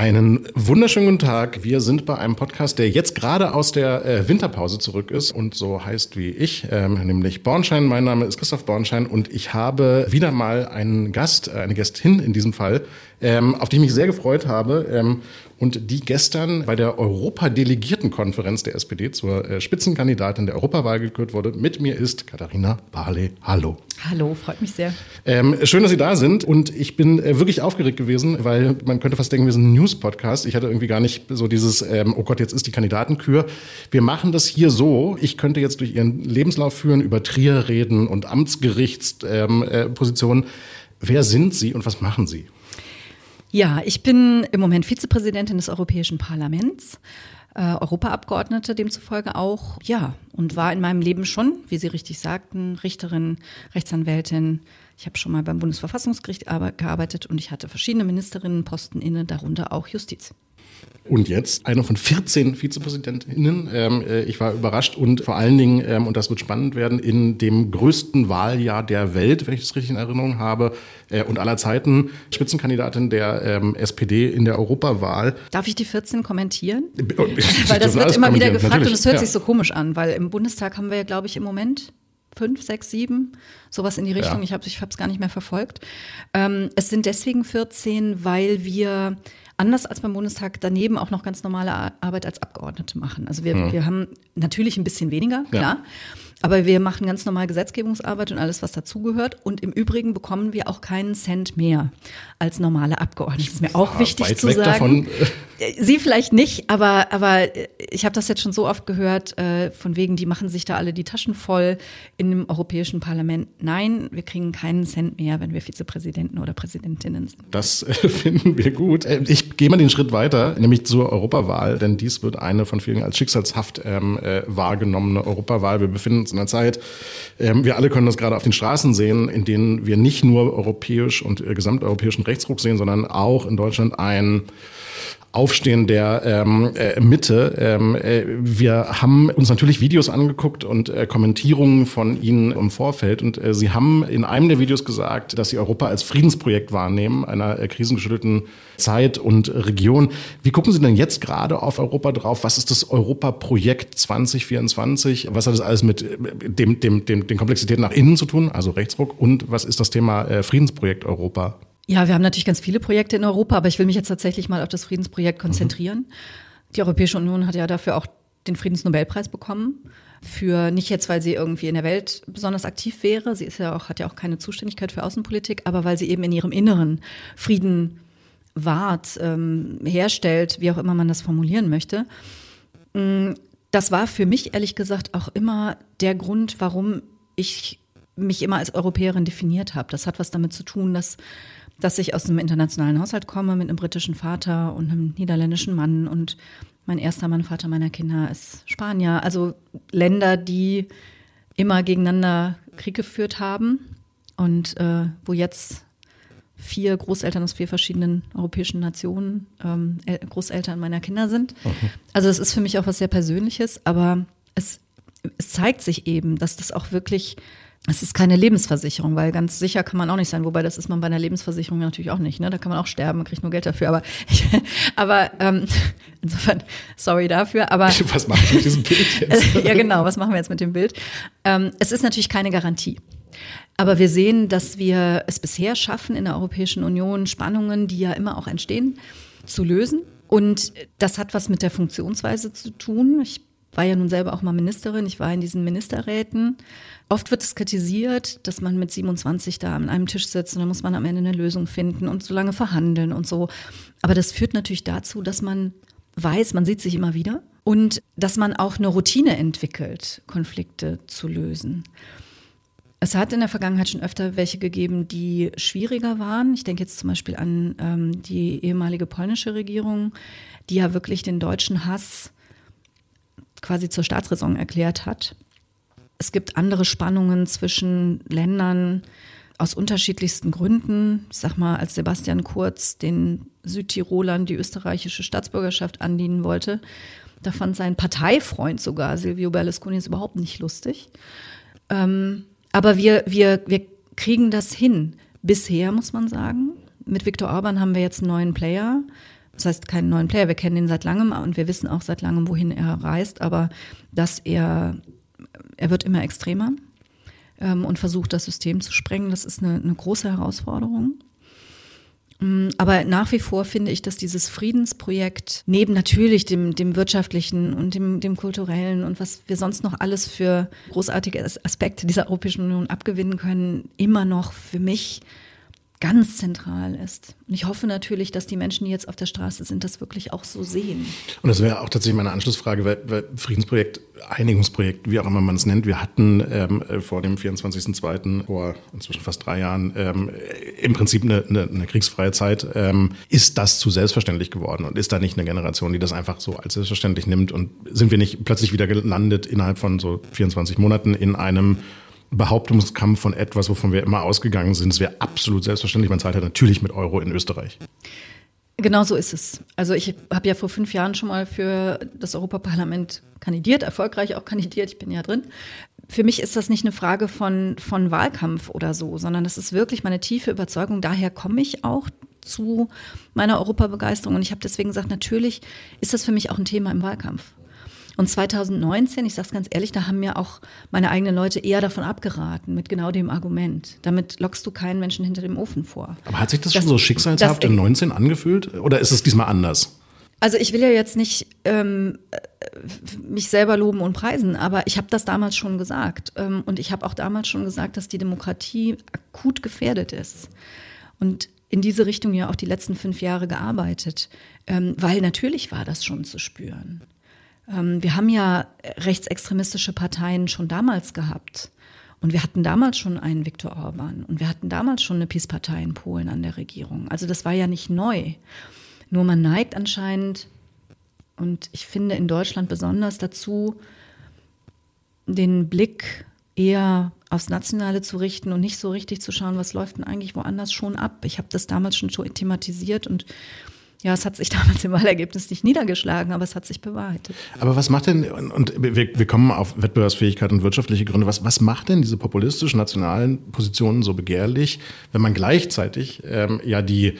Einen wunderschönen guten Tag. Wir sind bei einem Podcast, der jetzt gerade aus der äh, Winterpause zurück ist und so heißt wie ich, ähm, nämlich Bornschein. Mein Name ist Christoph Bornschein und ich habe wieder mal einen Gast, eine Gästin in diesem Fall, ähm, auf die ich mich sehr gefreut habe. Ähm, und die gestern bei der Europadelegiertenkonferenz der SPD zur äh, Spitzenkandidatin der Europawahl gekürt wurde. Mit mir ist Katharina Barley. Hallo. Hallo, freut mich sehr. Ähm, schön, dass Sie da sind. Und ich bin äh, wirklich aufgeregt gewesen, weil man könnte fast denken, wir sind ein News-Podcast. Ich hatte irgendwie gar nicht so dieses, ähm, oh Gott, jetzt ist die Kandidatenkür. Wir machen das hier so. Ich könnte jetzt durch Ihren Lebenslauf führen, über Trier reden und Amtsgerichtspositionen. Ähm, äh, Wer sind Sie und was machen Sie? Ja, ich bin im Moment Vizepräsidentin des Europäischen Parlaments, äh, Europaabgeordnete demzufolge auch, ja, und war in meinem Leben schon, wie Sie richtig sagten, Richterin, Rechtsanwältin. Ich habe schon mal beim Bundesverfassungsgericht gearbeitet und ich hatte verschiedene Ministerinnenposten inne, darunter auch Justiz. Und jetzt eine von 14 Vizepräsidentinnen. Ähm, äh, ich war überrascht und vor allen Dingen, ähm, und das wird spannend werden, in dem größten Wahljahr der Welt, wenn ich das richtig in Erinnerung habe, äh, und aller Zeiten Spitzenkandidatin der ähm, SPD in der Europawahl. Darf ich die 14 kommentieren? Oh, weil das wird immer wieder gefragt Natürlich. und es hört ja. sich so komisch an, weil im Bundestag haben wir ja, glaube ich, im Moment fünf, sechs, sieben, sowas in die Richtung. Ja. Ich habe es gar nicht mehr verfolgt. Ähm, es sind deswegen 14, weil wir anders als beim Bundestag daneben auch noch ganz normale Arbeit als Abgeordnete machen. Also wir, mhm. wir haben natürlich ein bisschen weniger, klar. Ja. Aber wir machen ganz normal Gesetzgebungsarbeit und alles, was dazugehört. Und im Übrigen bekommen wir auch keinen Cent mehr als normale Abgeordnete. Das ist mir auch ja, wichtig zu sagen. Davon. Sie vielleicht nicht, aber, aber ich habe das jetzt schon so oft gehört, äh, von wegen, die machen sich da alle die Taschen voll in dem Europäischen Parlament. Nein, wir kriegen keinen Cent mehr, wenn wir Vizepräsidenten oder Präsidentinnen sind. Das äh, finden wir gut. Äh, ich gehe mal den Schritt weiter, nämlich zur Europawahl, denn dies wird eine von vielen als schicksalshaft ähm, äh, wahrgenommene Europawahl. Wir befinden uns in einer Zeit. Ähm, wir alle können das gerade auf den Straßen sehen, in denen wir nicht nur europäisch und äh, gesamteuropäischen Rechtsruck sehen, sondern auch in Deutschland ein Aufstehen der ähm, äh, Mitte. Ähm, äh, wir haben uns natürlich Videos angeguckt und äh, Kommentierungen von Ihnen im Vorfeld. Und äh, Sie haben in einem der Videos gesagt, dass Sie Europa als Friedensprojekt wahrnehmen, einer äh, krisengeschüttelten Zeit und Region. Wie gucken Sie denn jetzt gerade auf Europa drauf? Was ist das Europaprojekt 2024? Was hat das alles mit äh, dem, dem, dem, den Komplexitäten nach innen zu tun, also Rechtsruck? Und was ist das Thema Friedensprojekt Europa? Ja, wir haben natürlich ganz viele Projekte in Europa, aber ich will mich jetzt tatsächlich mal auf das Friedensprojekt konzentrieren. Mhm. Die Europäische Union hat ja dafür auch den Friedensnobelpreis bekommen. Für nicht jetzt, weil sie irgendwie in der Welt besonders aktiv wäre. Sie ist ja auch, hat ja auch keine Zuständigkeit für Außenpolitik, aber weil sie eben in ihrem Inneren Frieden wahrt, ähm, herstellt, wie auch immer man das formulieren möchte. Mm, das war für mich ehrlich gesagt auch immer der Grund, warum ich mich immer als Europäerin definiert habe. Das hat was damit zu tun, dass dass ich aus einem internationalen Haushalt komme mit einem britischen Vater und einem niederländischen Mann und mein erster Mann, Vater meiner Kinder ist Spanier. Also Länder, die immer gegeneinander Krieg geführt haben und äh, wo jetzt vier Großeltern aus vier verschiedenen europäischen Nationen ähm, Großeltern meiner Kinder sind. Okay. Also es ist für mich auch was sehr Persönliches, aber es, es zeigt sich eben, dass das auch wirklich es ist keine Lebensversicherung, weil ganz sicher kann man auch nicht sein. Wobei das ist man bei einer Lebensversicherung natürlich auch nicht. Ne? Da kann man auch sterben, man kriegt nur Geld dafür. Aber, ich, aber ähm, insofern, sorry dafür. Aber was machen wir mit diesem Bild jetzt? ja, genau. Was machen wir jetzt mit dem Bild? Ähm, es ist natürlich keine Garantie. Aber wir sehen, dass wir es bisher schaffen, in der Europäischen Union Spannungen, die ja immer auch entstehen, zu lösen. Und das hat was mit der Funktionsweise zu tun. Ich war ja nun selber auch mal Ministerin, ich war in diesen Ministerräten. Oft wird es kritisiert, dass man mit 27 da an einem Tisch sitzt und dann muss man am Ende eine Lösung finden und so lange verhandeln und so. Aber das führt natürlich dazu, dass man weiß, man sieht sich immer wieder und dass man auch eine Routine entwickelt, Konflikte zu lösen. Es hat in der Vergangenheit schon öfter welche gegeben, die schwieriger waren. Ich denke jetzt zum Beispiel an ähm, die ehemalige polnische Regierung, die ja wirklich den deutschen Hass quasi zur Staatsräson erklärt hat. Es gibt andere Spannungen zwischen Ländern aus unterschiedlichsten Gründen. Ich sag mal, als Sebastian Kurz den Südtirolern die österreichische Staatsbürgerschaft andienen wollte, da fand sein Parteifreund sogar, Silvio Berlusconi, es überhaupt nicht lustig. Ähm, aber wir, wir, wir kriegen das hin Bisher muss man sagen. Mit Viktor Orban haben wir jetzt einen neuen Player. Das heißt, keinen neuen Player. Wir kennen ihn seit langem und wir wissen auch seit langem, wohin er reist. Aber dass er, er wird immer extremer ähm, und versucht, das System zu sprengen, das ist eine, eine große Herausforderung. Mm, aber nach wie vor finde ich, dass dieses Friedensprojekt neben natürlich dem, dem wirtschaftlichen und dem, dem kulturellen und was wir sonst noch alles für großartige Aspekte dieser Europäischen Union abgewinnen können, immer noch für mich ganz zentral ist. Und ich hoffe natürlich, dass die Menschen, die jetzt auf der Straße sind, das wirklich auch so sehen. Und das wäre auch tatsächlich meine Anschlussfrage, weil, weil Friedensprojekt, Einigungsprojekt, wie auch immer man es nennt, wir hatten ähm, vor dem 24.02., vor inzwischen fast drei Jahren, ähm, im Prinzip eine, eine, eine kriegsfreie Zeit. Ähm, ist das zu selbstverständlich geworden und ist da nicht eine Generation, die das einfach so als selbstverständlich nimmt und sind wir nicht plötzlich wieder gelandet innerhalb von so 24 Monaten in einem Behauptungskampf von etwas, wovon wir immer ausgegangen sind. Es wäre absolut selbstverständlich. Man zahlt ja natürlich mit Euro in Österreich. Genau so ist es. Also ich habe ja vor fünf Jahren schon mal für das Europaparlament kandidiert, erfolgreich auch kandidiert, ich bin ja drin. Für mich ist das nicht eine Frage von, von Wahlkampf oder so, sondern das ist wirklich meine tiefe Überzeugung. Daher komme ich auch zu meiner Europabegeisterung. Und ich habe deswegen gesagt, natürlich ist das für mich auch ein Thema im Wahlkampf. Und 2019, ich sage es ganz ehrlich, da haben mir auch meine eigenen Leute eher davon abgeraten, mit genau dem Argument. Damit lockst du keinen Menschen hinter dem Ofen vor. Aber hat sich das, das schon so schicksalshaft im 19 angefühlt? Oder ist es diesmal anders? Also ich will ja jetzt nicht ähm, mich selber loben und preisen, aber ich habe das damals schon gesagt. Ähm, und ich habe auch damals schon gesagt, dass die Demokratie akut gefährdet ist. Und in diese Richtung ja auch die letzten fünf Jahre gearbeitet, ähm, weil natürlich war das schon zu spüren. Ähm, wir haben ja rechtsextremistische Parteien schon damals gehabt. Und wir hatten damals schon einen Viktor Orban und wir hatten damals schon eine PiS-Partei in Polen an der Regierung. Also das war ja nicht neu. Nur man neigt anscheinend, und ich finde in Deutschland besonders dazu, den Blick eher aufs Nationale zu richten und nicht so richtig zu schauen, was läuft denn eigentlich woanders schon ab. Ich habe das damals schon thematisiert und ja, es hat sich damals im Wahlergebnis nicht niedergeschlagen, aber es hat sich bewahrheitet. Aber was macht denn, und wir, wir kommen auf Wettbewerbsfähigkeit und wirtschaftliche Gründe, was, was macht denn diese populistischen nationalen Positionen so begehrlich, wenn man gleichzeitig ähm, ja die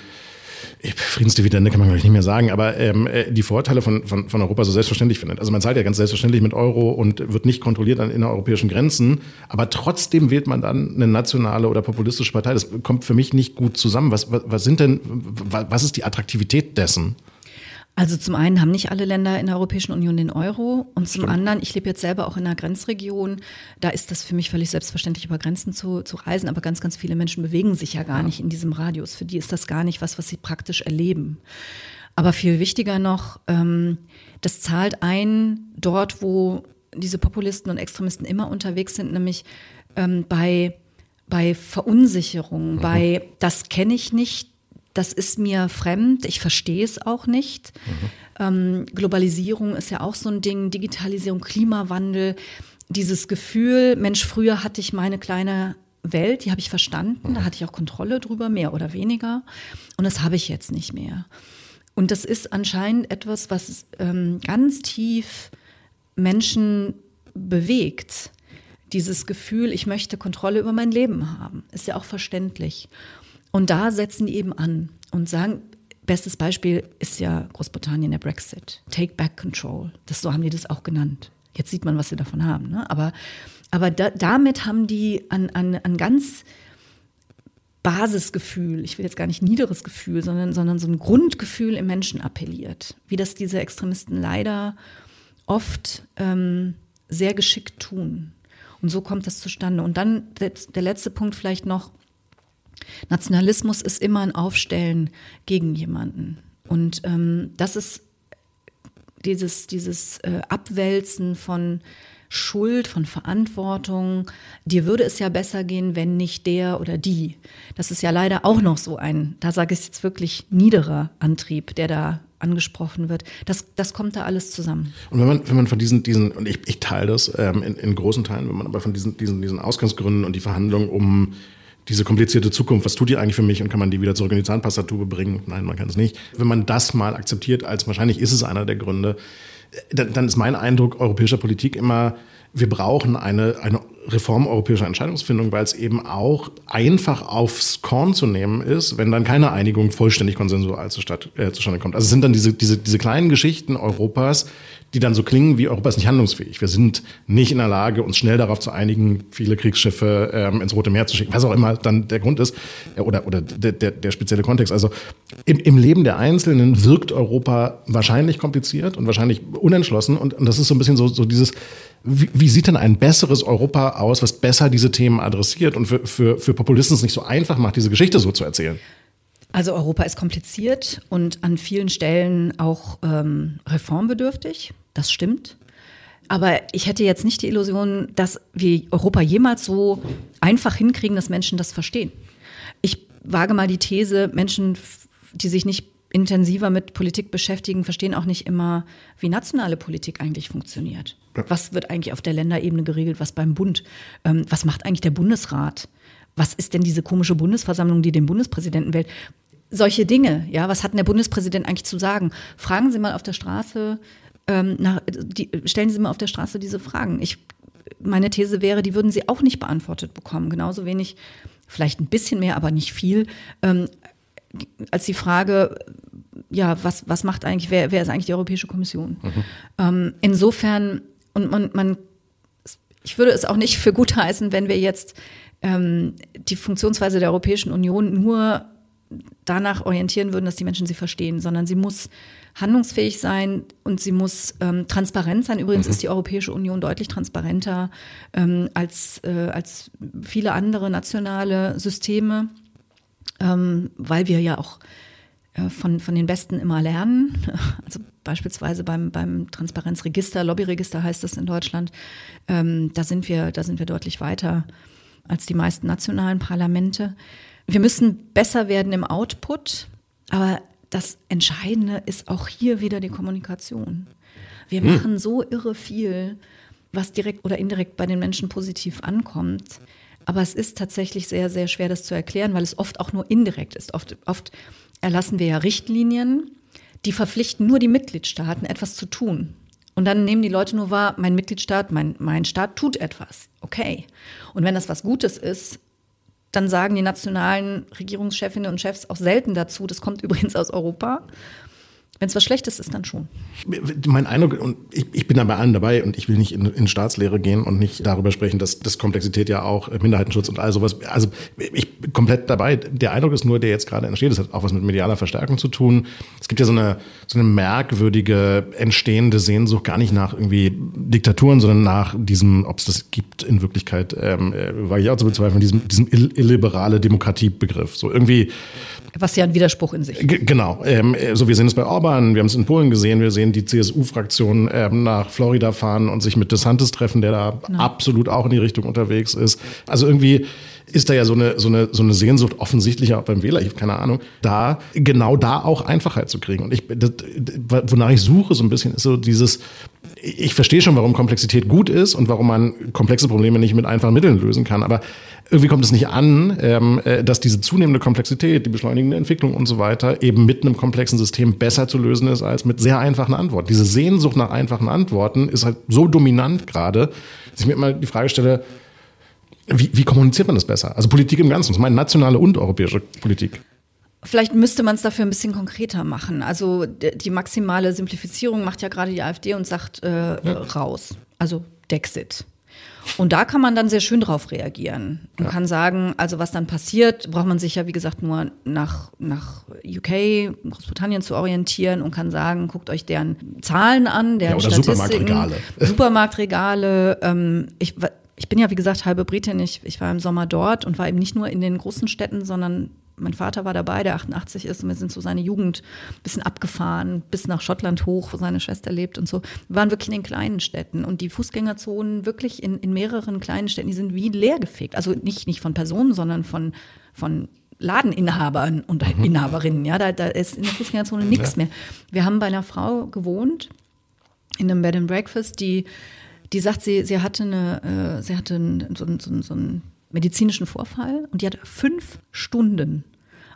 Friedensdividende kann man glaube ich nicht mehr sagen, aber ähm, äh, die Vorteile von, von, von Europa so selbstverständlich findet. Also man zahlt ja ganz selbstverständlich mit Euro und wird nicht kontrolliert an innereuropäischen Grenzen, aber trotzdem wählt man dann eine nationale oder populistische Partei. Das kommt für mich nicht gut zusammen. Was, was, was sind denn, was ist die Attraktivität dessen? Also zum einen haben nicht alle Länder in der Europäischen Union den Euro und zum Stimmt. anderen, ich lebe jetzt selber auch in einer Grenzregion, da ist das für mich völlig selbstverständlich, über Grenzen zu, zu reisen, aber ganz, ganz viele Menschen bewegen sich ja gar ja. nicht in diesem Radius. Für die ist das gar nicht was, was sie praktisch erleben. Aber viel wichtiger noch, ähm, das zahlt ein dort, wo diese Populisten und Extremisten immer unterwegs sind, nämlich ähm, bei, bei Verunsicherung, mhm. bei das kenne ich nicht, das ist mir fremd, ich verstehe es auch nicht. Mhm. Ähm, Globalisierung ist ja auch so ein Ding, Digitalisierung, Klimawandel, dieses Gefühl, Mensch, früher hatte ich meine kleine Welt, die habe ich verstanden, da hatte ich auch Kontrolle drüber, mehr oder weniger. Und das habe ich jetzt nicht mehr. Und das ist anscheinend etwas, was ähm, ganz tief Menschen bewegt. Dieses Gefühl, ich möchte Kontrolle über mein Leben haben, ist ja auch verständlich. Und da setzen die eben an und sagen, bestes Beispiel ist ja Großbritannien, der Brexit. Take back control. Das, so haben die das auch genannt. Jetzt sieht man, was sie davon haben. Ne? Aber, aber da, damit haben die an, an, an ganz Basisgefühl, ich will jetzt gar nicht niederes Gefühl, sondern, sondern so ein Grundgefühl im Menschen appelliert. Wie das diese Extremisten leider oft ähm, sehr geschickt tun. Und so kommt das zustande. Und dann der letzte Punkt vielleicht noch, Nationalismus ist immer ein Aufstellen gegen jemanden. Und ähm, das ist dieses, dieses äh, Abwälzen von Schuld, von Verantwortung. Dir würde es ja besser gehen, wenn nicht der oder die. Das ist ja leider auch noch so ein, da sage ich jetzt wirklich, niederer Antrieb, der da angesprochen wird. Das, das kommt da alles zusammen. Und wenn man, wenn man von diesen, diesen und ich, ich teile das ähm, in, in großen Teilen, wenn man aber von diesen, diesen, diesen Ausgangsgründen und die Verhandlungen um diese komplizierte Zukunft, was tut die eigentlich für mich und kann man die wieder zurück in die Zahnpastatube bringen? Nein, man kann es nicht. Wenn man das mal akzeptiert, als wahrscheinlich ist es einer der Gründe, dann, dann ist mein Eindruck europäischer Politik immer, wir brauchen eine, eine Reform europäischer Entscheidungsfindung, weil es eben auch einfach aufs Korn zu nehmen ist, wenn dann keine Einigung vollständig konsensual zustande, äh, zustande kommt. Also es sind dann diese, diese, diese kleinen Geschichten Europas, die dann so klingen wie Europa ist nicht handlungsfähig. Wir sind nicht in der Lage, uns schnell darauf zu einigen, viele Kriegsschiffe ähm, ins Rote Meer zu schicken, was auch immer dann der Grund ist äh, oder, oder der, der, der spezielle Kontext. Also im, im Leben der Einzelnen wirkt Europa wahrscheinlich kompliziert und wahrscheinlich unentschlossen und, und das ist so ein bisschen so, so dieses, wie, wie sieht denn ein besseres Europa aus, was besser diese Themen adressiert und für, für, für Populisten es nicht so einfach macht, diese Geschichte so zu erzählen? Also Europa ist kompliziert und an vielen Stellen auch ähm, reformbedürftig. Das stimmt. Aber ich hätte jetzt nicht die Illusion, dass wir Europa jemals so einfach hinkriegen, dass Menschen das verstehen. Ich wage mal die These, Menschen, die sich nicht intensiver mit Politik beschäftigen, verstehen auch nicht immer, wie nationale Politik eigentlich funktioniert. Was wird eigentlich auf der Länderebene geregelt, was beim Bund? Ähm, was macht eigentlich der Bundesrat? Was ist denn diese komische Bundesversammlung, die den Bundespräsidenten wählt? Solche Dinge, ja, was hat denn der Bundespräsident eigentlich zu sagen? Fragen Sie mal auf der Straße, ähm, nach, die, stellen Sie mal auf der Straße diese Fragen. Ich, meine These wäre, die würden Sie auch nicht beantwortet bekommen. Genauso wenig, vielleicht ein bisschen mehr, aber nicht viel, ähm, als die Frage, ja, was, was macht eigentlich, wer, wer ist eigentlich die Europäische Kommission? Mhm. Ähm, insofern, und man, man, ich würde es auch nicht für gut heißen, wenn wir jetzt ähm, die Funktionsweise der Europäischen Union nur danach orientieren würden, dass die Menschen sie verstehen, sondern sie muss handlungsfähig sein und sie muss ähm, transparent sein. Übrigens mhm. ist die Europäische Union deutlich transparenter ähm, als, äh, als viele andere nationale Systeme ähm, weil wir ja auch äh, von, von den Besten immer lernen. Also beispielsweise beim, beim Transparenzregister, Lobbyregister heißt das in Deutschland, ähm, da, sind wir, da sind wir deutlich weiter als die meisten nationalen Parlamente. Wir müssen besser werden im Output, aber das Entscheidende ist auch hier wieder die Kommunikation. Wir hm. machen so irre viel, was direkt oder indirekt bei den Menschen positiv ankommt. Aber es ist tatsächlich sehr, sehr schwer, das zu erklären, weil es oft auch nur indirekt ist. Oft, oft erlassen wir ja Richtlinien, die verpflichten nur die Mitgliedstaaten, etwas zu tun. Und dann nehmen die Leute nur wahr, mein Mitgliedstaat, mein, mein Staat tut etwas. Okay. Und wenn das was Gutes ist, dann sagen die nationalen Regierungschefinnen und Chefs auch selten dazu, das kommt übrigens aus Europa. Wenn es was Schlechtes ist, dann schon. Mein Eindruck, und ich, ich bin da bei allen dabei und ich will nicht in, in Staatslehre gehen und nicht darüber sprechen, dass das Komplexität ja auch äh, Minderheitenschutz und all sowas, also ich bin komplett dabei. Der Eindruck ist nur, der jetzt gerade entsteht, das hat auch was mit medialer Verstärkung zu tun. Es gibt ja so eine, so eine merkwürdige, entstehende Sehnsucht gar nicht nach irgendwie Diktaturen, sondern nach diesem, ob es das gibt in Wirklichkeit, ähm, äh, war ich auch zu bezweifeln, diesem, diesem illiberale Demokratiebegriff. So irgendwie was ja ein Widerspruch in sich. G genau. Ähm, so, wir sehen es bei Orban, wir haben es in Polen gesehen, wir sehen die CSU-Fraktion ähm, nach Florida fahren und sich mit DeSantis treffen, der da genau. absolut auch in die Richtung unterwegs ist. Also irgendwie ist da ja so eine, so eine, so eine Sehnsucht offensichtlich auch beim Wähler, ich habe keine Ahnung, da, genau da auch Einfachheit zu kriegen. Und ich, das, wonach ich suche so ein bisschen, ist so dieses, ich verstehe schon, warum Komplexität gut ist und warum man komplexe Probleme nicht mit einfachen Mitteln lösen kann, aber irgendwie kommt es nicht an, ähm, äh, dass diese zunehmende Komplexität, die beschleunigende Entwicklung und so weiter eben mit einem komplexen System besser zu lösen ist als mit sehr einfachen Antworten. Diese Sehnsucht nach einfachen Antworten ist halt so dominant gerade, dass ich mir immer die Frage stelle, wie, wie kommuniziert man das besser? Also Politik im Ganzen, das meine nationale und europäische Politik. Vielleicht müsste man es dafür ein bisschen konkreter machen. Also die maximale Simplifizierung macht ja gerade die AfD und sagt äh, ja. raus. Also Dexit. Und da kann man dann sehr schön drauf reagieren und ja. kann sagen, also was dann passiert, braucht man sich ja, wie gesagt, nur nach, nach UK, Großbritannien zu orientieren und kann sagen, guckt euch deren Zahlen an, deren ja, oder Statistiken. Supermarktregale. Supermarktregale. Ähm, ich, ich bin ja, wie gesagt, halbe Britin. Ich, ich war im Sommer dort und war eben nicht nur in den großen Städten, sondern mein Vater war dabei, der 88 ist, und wir sind so seine Jugend ein bisschen abgefahren, bis nach Schottland hoch, wo seine Schwester lebt und so. Wir waren wirklich in den kleinen Städten und die Fußgängerzonen wirklich in, in mehreren kleinen Städten, die sind wie leergefegt. Also nicht, nicht von Personen, sondern von, von Ladeninhabern und mhm. Inhaberinnen. Ja, da, da ist in der Fußgängerzone nichts ja. mehr. Wir haben bei einer Frau gewohnt, in einem Bed and Breakfast, die die sagt, sie, sie hatte, eine, äh, sie hatte einen, so, so, so einen medizinischen Vorfall und die hat fünf Stunden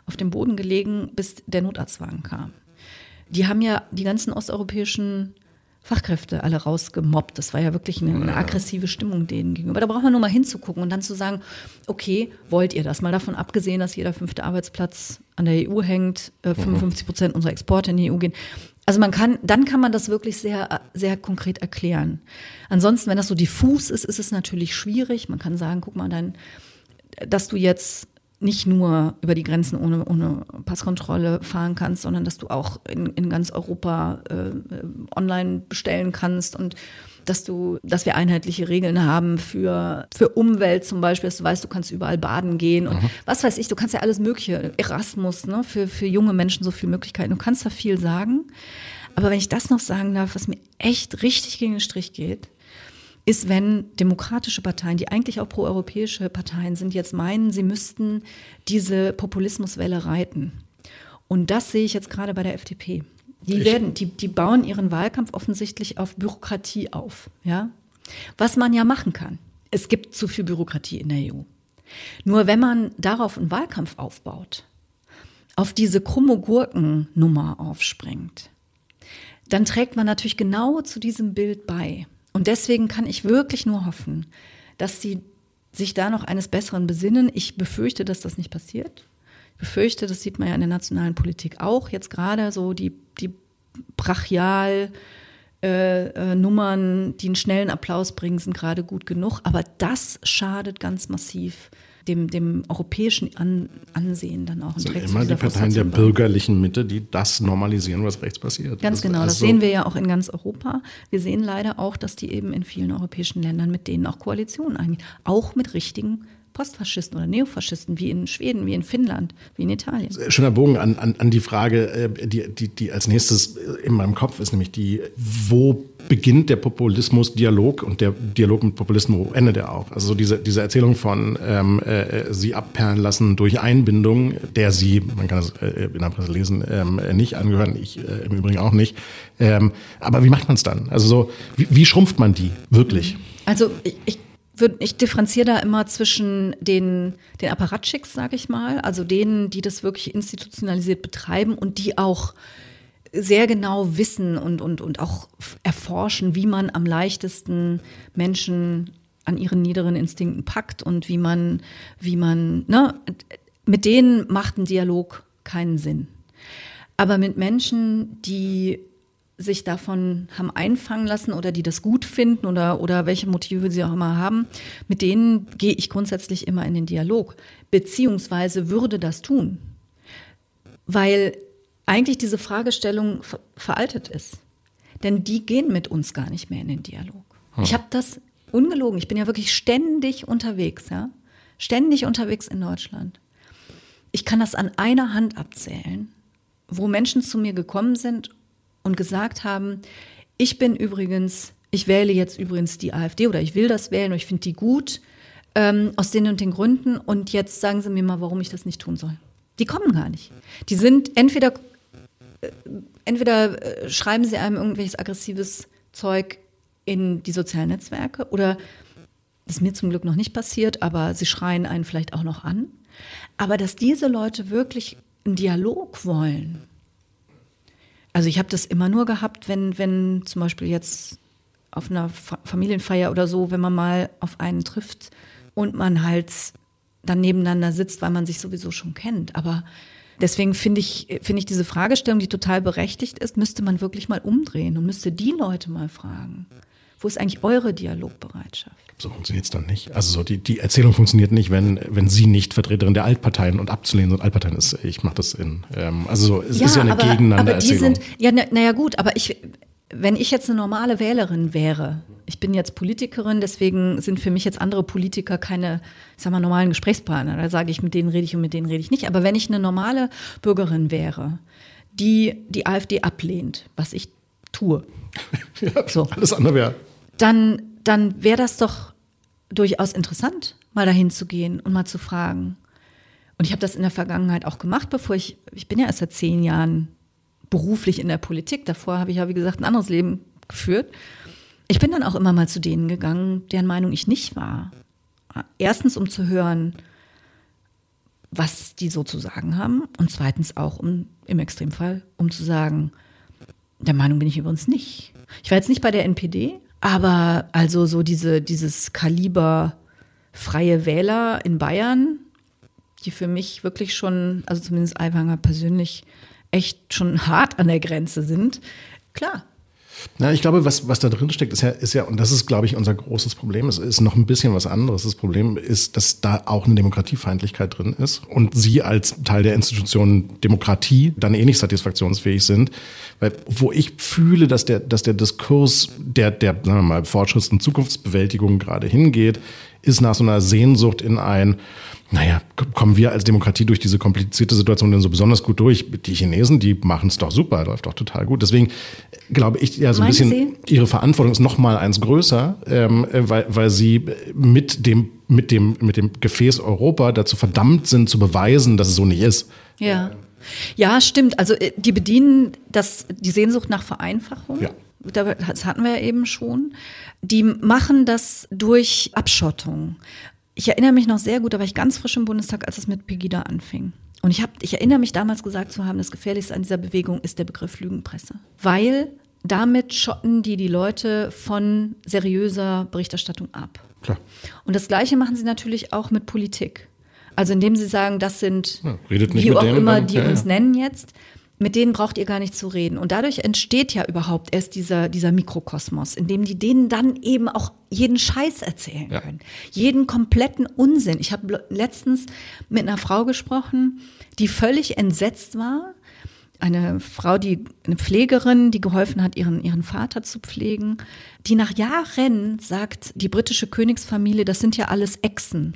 auf dem Boden gelegen, bis der Notarztwagen kam. Die haben ja die ganzen osteuropäischen Fachkräfte alle rausgemobbt. Das war ja wirklich eine, eine, aggressive Stimmung denen gegenüber. Da braucht man nur mal hinzugucken und dann zu sagen, okay, wollt ihr das? Mal davon abgesehen, dass jeder fünfte Arbeitsplatz an der EU hängt, äh, 55 Prozent unserer Exporte in die EU gehen. Also man kann, dann kann man das wirklich sehr, sehr konkret erklären. Ansonsten, wenn das so diffus ist, ist es natürlich schwierig. Man kann sagen, guck mal, dann, dass du jetzt nicht nur über die Grenzen ohne, ohne Passkontrolle fahren kannst, sondern dass du auch in, in ganz Europa äh, online bestellen kannst und dass du, dass wir einheitliche Regeln haben für, für Umwelt zum Beispiel, dass du weißt, du kannst überall baden gehen und mhm. was weiß ich, du kannst ja alles Mögliche, Erasmus, ne, für, für junge Menschen so viele Möglichkeiten, du kannst da viel sagen. Aber wenn ich das noch sagen darf, was mir echt richtig gegen den Strich geht, ist, wenn demokratische Parteien, die eigentlich auch proeuropäische Parteien sind, jetzt meinen, sie müssten diese Populismuswelle reiten. Und das sehe ich jetzt gerade bei der FDP. Die, werden, die, die bauen ihren Wahlkampf offensichtlich auf Bürokratie auf. Ja? Was man ja machen kann. Es gibt zu viel Bürokratie in der EU. Nur wenn man darauf einen Wahlkampf aufbaut, auf diese krumme Gurkennummer aufspringt, dann trägt man natürlich genau zu diesem Bild bei. Und deswegen kann ich wirklich nur hoffen, dass sie sich da noch eines Besseren besinnen. Ich befürchte, dass das nicht passiert. Befürchte, das sieht man ja in der nationalen Politik auch, jetzt gerade so die, die brachial äh, äh, Nummern, die einen schnellen Applaus bringen, sind gerade gut genug. Aber das schadet ganz massiv dem, dem europäischen An Ansehen dann auch. Also immer die Parteien der bürgerlichen Mitte, die das normalisieren, was rechts passiert. Ganz genau, das, also das sehen wir ja auch in ganz Europa. Wir sehen leider auch, dass die eben in vielen europäischen Ländern mit denen auch Koalitionen eingehen, auch mit richtigen Postfaschisten oder Neofaschisten, wie in Schweden, wie in Finnland, wie in Italien. Schöner Bogen an, an, an die Frage, äh, die, die, die als nächstes in meinem Kopf ist, nämlich die, wo beginnt der Populismus-Dialog und der Dialog mit Populisten, wo endet er auch? Also diese, diese Erzählung von ähm, äh, sie abperlen lassen durch Einbindung, der sie, man kann es äh, in der Presse lesen, ähm, nicht angehören, ich äh, im Übrigen auch nicht. Ähm, aber wie macht man es dann? Also so, wie, wie schrumpft man die wirklich? Also ich, ich würd, ich differenziere da immer zwischen den, den Apparatschicks, sage ich mal, also denen, die das wirklich institutionalisiert betreiben und die auch sehr genau wissen und, und, und auch erforschen, wie man am leichtesten Menschen an ihren niederen Instinkten packt und wie man, wie man, ne, mit denen macht ein Dialog keinen Sinn. Aber mit Menschen, die sich davon haben einfangen lassen oder die das gut finden oder, oder welche Motive sie auch immer haben, mit denen gehe ich grundsätzlich immer in den Dialog, beziehungsweise würde das tun. Weil eigentlich diese Fragestellung veraltet ist. Denn die gehen mit uns gar nicht mehr in den Dialog. Hm. Ich habe das ungelogen, ich bin ja wirklich ständig unterwegs, ja. Ständig unterwegs in Deutschland. Ich kann das an einer Hand abzählen, wo Menschen zu mir gekommen sind und gesagt haben, ich bin übrigens, ich wähle jetzt übrigens die AfD oder ich will das wählen und ich finde die gut, ähm, aus den und den Gründen und jetzt sagen Sie mir mal, warum ich das nicht tun soll. Die kommen gar nicht. Die sind entweder, äh, entweder äh, schreiben sie einem irgendwelches aggressives Zeug in die sozialen Netzwerke oder das ist mir zum Glück noch nicht passiert, aber sie schreien einen vielleicht auch noch an. Aber dass diese Leute wirklich einen Dialog wollen, also ich habe das immer nur gehabt, wenn, wenn zum Beispiel jetzt auf einer Familienfeier oder so, wenn man mal auf einen trifft und man halt dann nebeneinander sitzt, weil man sich sowieso schon kennt. Aber deswegen finde ich, finde ich diese Fragestellung, die total berechtigt ist, müsste man wirklich mal umdrehen und müsste die Leute mal fragen. Wo ist eigentlich eure Dialogbereitschaft? So funktioniert es dann nicht. Also so die, die Erzählung funktioniert nicht, wenn, wenn sie nicht Vertreterin der Altparteien und abzulehnen sind Altparteien ist. Ich mache das in. Ähm, also so, es ja, ist ja eine aber, Gegeneinander-Erzählung. Aber die sind, ja, naja na gut, aber ich, wenn ich jetzt eine normale Wählerin wäre, ich bin jetzt Politikerin, deswegen sind für mich jetzt andere Politiker keine, ich sag mal, normalen Gesprächspartner. Da sage ich, mit denen rede ich und mit denen rede ich nicht. Aber wenn ich eine normale Bürgerin wäre, die die AfD ablehnt, was ich tue, ja, so. alles andere wäre. Dann dann wäre das doch durchaus interessant, mal dahin zu gehen und mal zu fragen. Und ich habe das in der Vergangenheit auch gemacht, bevor ich, ich bin ja erst seit zehn Jahren beruflich in der Politik. Davor habe ich ja, wie gesagt, ein anderes Leben geführt. Ich bin dann auch immer mal zu denen gegangen, deren Meinung ich nicht war. Erstens, um zu hören, was die so zu sagen haben. Und zweitens auch, um im Extremfall, um zu sagen, Der Meinung bin ich übrigens nicht. Ich war jetzt nicht bei der NPD, aber also so diese, dieses Kaliber freie Wähler in Bayern, die für mich wirklich schon, also zumindest Aiwanger persönlich, echt schon hart an der Grenze sind. Klar, na, ich glaube, was, was da drin steckt, ist ja, ist ja, und das ist, glaube ich, unser großes Problem. Es ist noch ein bisschen was anderes. Das Problem ist, dass da auch eine Demokratiefeindlichkeit drin ist und Sie als Teil der Institution Demokratie dann eh nicht satisfaktionsfähig sind. Weil, wo ich fühle, dass der, dass der Diskurs der, der, sagen wir mal, Fortschritts- und Zukunftsbewältigung gerade hingeht, ist nach so einer Sehnsucht in ein, naja, kommen wir als Demokratie durch diese komplizierte Situation denn so besonders gut durch? Die Chinesen, die machen es doch super, läuft doch total gut. Deswegen glaube ich, ja, so ein bisschen, Sie? ihre Verantwortung ist noch mal eins größer, ähm, weil, weil sie mit dem, mit, dem, mit dem Gefäß Europa dazu verdammt sind, zu beweisen, dass es so nicht ist. Ja. Ja, stimmt. Also äh, die bedienen das, die Sehnsucht nach Vereinfachung. Ja. Das hatten wir ja eben schon. Die machen das durch Abschottung. Ich erinnere mich noch sehr gut, da war ich ganz frisch im Bundestag, als es mit Pegida anfing. Und ich, hab, ich erinnere mich damals gesagt zu haben, das Gefährlichste an dieser Bewegung ist der Begriff Lügenpresse. Weil damit schotten die die Leute von seriöser Berichterstattung ab. Klar. Und das Gleiche machen sie natürlich auch mit Politik. Also indem sie sagen, das sind, ja, wie auch immer, die ja, uns ja. nennen jetzt, mit denen braucht ihr gar nicht zu reden. Und dadurch entsteht ja überhaupt erst dieser, dieser Mikrokosmos, in dem die denen dann eben auch jeden Scheiß erzählen ja. können. Jeden kompletten Unsinn. Ich habe letztens mit einer Frau gesprochen, die völlig entsetzt war. Eine Frau, die, eine Pflegerin, die geholfen hat, ihren, ihren Vater zu pflegen, die nach Jahren sagt, die britische Königsfamilie, das sind ja alles Echsen.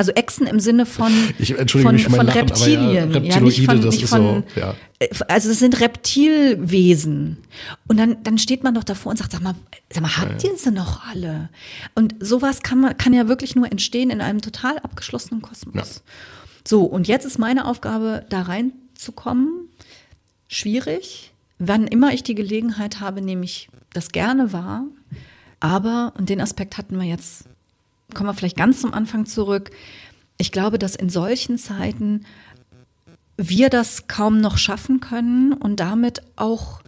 Also Echsen im Sinne von, ich, von, mich von Lachen, Reptilien. Ja, ja, nicht von, nicht von, so, ja. Äh, also es sind Reptilwesen. Und dann, dann steht man doch davor und sagt, sag mal, sag mal, habt ihr sie noch alle? Und sowas kann man, kann ja wirklich nur entstehen in einem total abgeschlossenen Kosmos. So, und jetzt ist meine Aufgabe, da reinzukommen. Schwierig. Wann immer ich die Gelegenheit habe, nehme ich das gerne wahr. Aber, und den Aspekt hatten wir jetzt kommen wir vielleicht ganz zum Anfang zurück. Ich glaube, dass in solchen Zeiten wir das kaum noch schaffen können und damit auch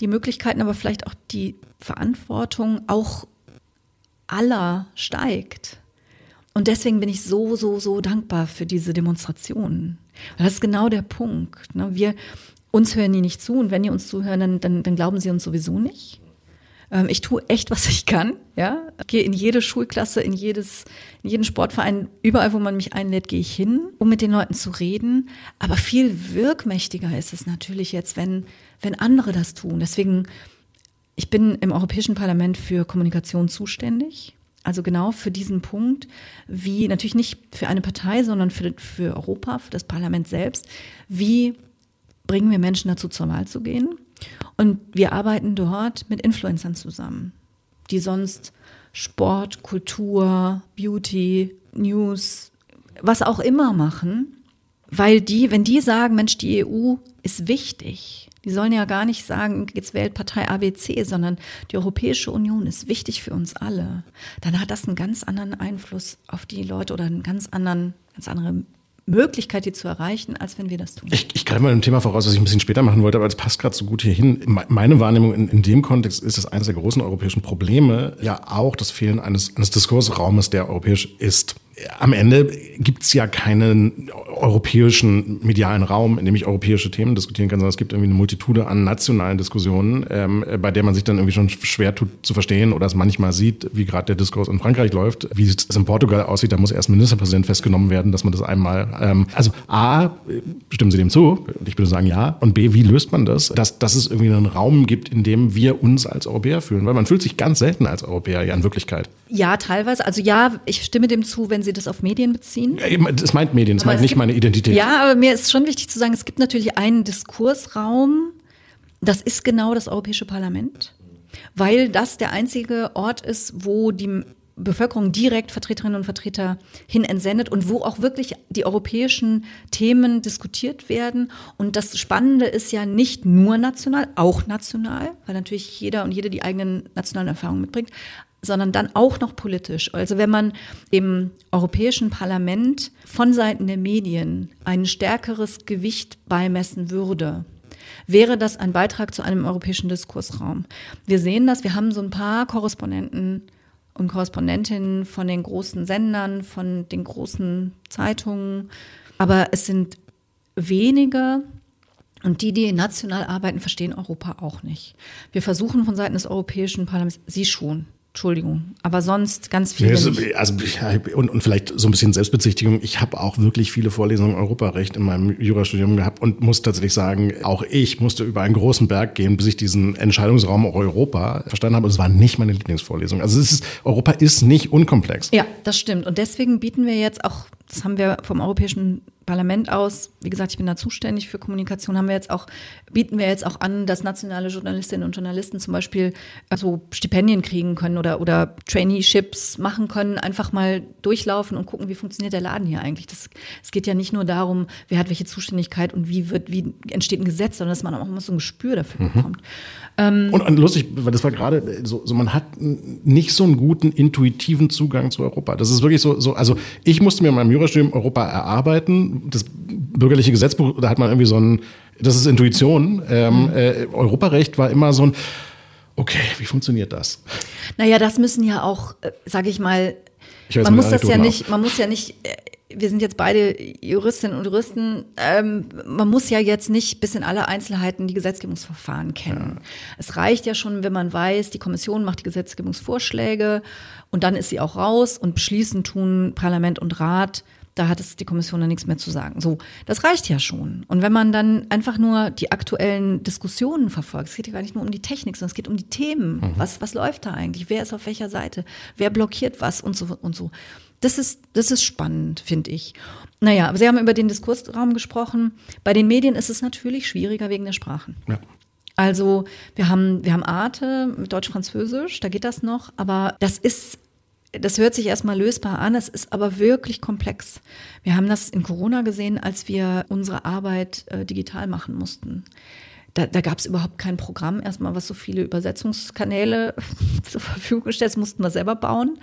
die Möglichkeiten, aber vielleicht auch die Verantwortung auch aller steigt. Und deswegen bin ich so, so, so dankbar für diese Demonstrationen. Das ist genau der Punkt. Ne? Wir, uns hören die nicht zu und wenn die uns zuhören, dann, dann, dann glauben sie uns sowieso nicht. Ähm, ich tue echt, was ich kann. Ja, gehe in jede Schulklasse, in jedes, in jeden Sportverein, überall, wo man mich einlädt, gehe ich hin, um mit den Leuten zu reden. Aber viel wirkmächtiger ist es natürlich jetzt, wenn, wenn andere das tun. Deswegen, ich bin im Europäischen Parlament für Kommunikation zuständig. Also genau für diesen Punkt, wie natürlich nicht für eine Partei, sondern für, für Europa, für das Parlament selbst. Wie bringen wir Menschen dazu, zur Wahl zu gehen? Und wir arbeiten dort mit Influencern zusammen, die sonst Sport, Kultur, Beauty, News, was auch immer machen, weil die, wenn die sagen, Mensch, die EU ist wichtig, die sollen ja gar nicht sagen, jetzt wählt Partei ABC, sondern die Europäische Union ist wichtig für uns alle. Dann hat das einen ganz anderen Einfluss auf die Leute oder einen ganz anderen, ganz andere Möglichkeit, die zu erreichen, als wenn wir das tun. Ich, ich greife mal ein Thema voraus, was ich ein bisschen später machen wollte, aber es passt gerade so gut hierhin. Meine Wahrnehmung in, in dem Kontext ist, dass eines der großen europäischen Probleme ja auch das Fehlen eines, eines Diskursraumes, der europäisch ist am Ende gibt's ja keinen europäischen medialen Raum, in dem ich europäische Themen diskutieren kann, sondern es gibt irgendwie eine Multitude an nationalen Diskussionen, ähm, bei der man sich dann irgendwie schon schwer tut zu verstehen oder es manchmal sieht, wie gerade der Diskurs in Frankreich läuft, wie es in Portugal aussieht, da muss erst Ministerpräsident festgenommen werden, dass man das einmal, ähm, also A, stimmen Sie dem zu, ich würde sagen ja, und B, wie löst man das, dass, dass es irgendwie einen Raum gibt, in dem wir uns als Europäer fühlen, weil man fühlt sich ganz selten als Europäer ja in Wirklichkeit. Ja, teilweise, also ja, ich stimme dem zu, wenn Sie das auf Medien beziehen? Es meint Medien, es meint nicht gibt, meine Identität. Ja, aber mir ist schon wichtig zu sagen, es gibt natürlich einen Diskursraum, das ist genau das Europäische Parlament, weil das der einzige Ort ist, wo die Bevölkerung direkt Vertreterinnen und Vertreter hin entsendet und wo auch wirklich die europäischen Themen diskutiert werden. Und das Spannende ist ja nicht nur national, auch national, weil natürlich jeder und jede die eigenen nationalen Erfahrungen mitbringt, sondern dann auch noch politisch. Also wenn man im Europäischen Parlament von Seiten der Medien ein stärkeres Gewicht beimessen würde, Wäre das ein Beitrag zu einem europäischen Diskursraum? Wir sehen das, wir haben so ein paar Korrespondenten und Korrespondentinnen von den großen Sendern, von den großen Zeitungen, aber es sind wenige, und die, die national arbeiten, verstehen Europa auch nicht. Wir versuchen von Seiten des Europäischen Parlaments, Sie schon, Entschuldigung, aber sonst ganz viele. Also, also und, und vielleicht so ein bisschen Selbstbezichtigung. Ich habe auch wirklich viele Vorlesungen Europarecht in meinem Jurastudium gehabt und muss tatsächlich sagen, auch ich musste über einen großen Berg gehen, bis ich diesen Entscheidungsraum Europa verstanden habe. Und es war nicht meine Lieblingsvorlesung. Also ist, Europa ist nicht unkomplex. Ja, das stimmt. Und deswegen bieten wir jetzt auch, das haben wir vom Europäischen Parlament aus, wie gesagt, ich bin da zuständig für Kommunikation, haben wir jetzt auch, bieten wir jetzt auch an, dass nationale Journalistinnen und Journalisten zum Beispiel also Stipendien kriegen können oder, oder Traineeships machen können, einfach mal durchlaufen und gucken, wie funktioniert der Laden hier eigentlich. Das, es geht ja nicht nur darum, wer hat welche Zuständigkeit und wie wird, wie entsteht ein Gesetz, sondern dass man auch immer so ein Gespür dafür mhm. bekommt. Ähm, und, und, lustig, weil das war gerade so, so, man hat nicht so einen guten intuitiven Zugang zu Europa. Das ist wirklich so, so also ich musste mir in meinem Jurastudium Europa erarbeiten. Das bürgerliche Gesetzbuch, da hat man irgendwie so ein, das ist Intuition. Ähm, mhm. äh, Europarecht war immer so ein, okay, wie funktioniert das? Naja, das müssen ja auch, äh, sage ich mal, man muss das ja nicht, man muss ja nicht äh, wir sind jetzt beide Juristinnen und Juristen. Ähm, man muss ja jetzt nicht bis in alle Einzelheiten die Gesetzgebungsverfahren kennen. Ja. Es reicht ja schon, wenn man weiß, die Kommission macht die Gesetzgebungsvorschläge und dann ist sie auch raus und beschließen tun Parlament und Rat. Da hat es die Kommission dann nichts mehr zu sagen. So, das reicht ja schon. Und wenn man dann einfach nur die aktuellen Diskussionen verfolgt, es geht ja gar nicht nur um die Technik, sondern es geht um die Themen. Mhm. Was, was läuft da eigentlich? Wer ist auf welcher Seite? Wer blockiert was und so und so. Das ist, das ist spannend, finde ich. Naja, aber Sie haben über den Diskursraum gesprochen. Bei den Medien ist es natürlich schwieriger wegen der Sprachen. Ja. Also wir haben, wir haben Arte, Deutsch-Französisch, da geht das noch, aber das ist, das hört sich erstmal lösbar an, es ist aber wirklich komplex. Wir haben das in Corona gesehen, als wir unsere Arbeit äh, digital machen mussten. Da, da gab es überhaupt kein Programm, erstmal, was so viele Übersetzungskanäle zur Verfügung stellt, das mussten wir selber bauen.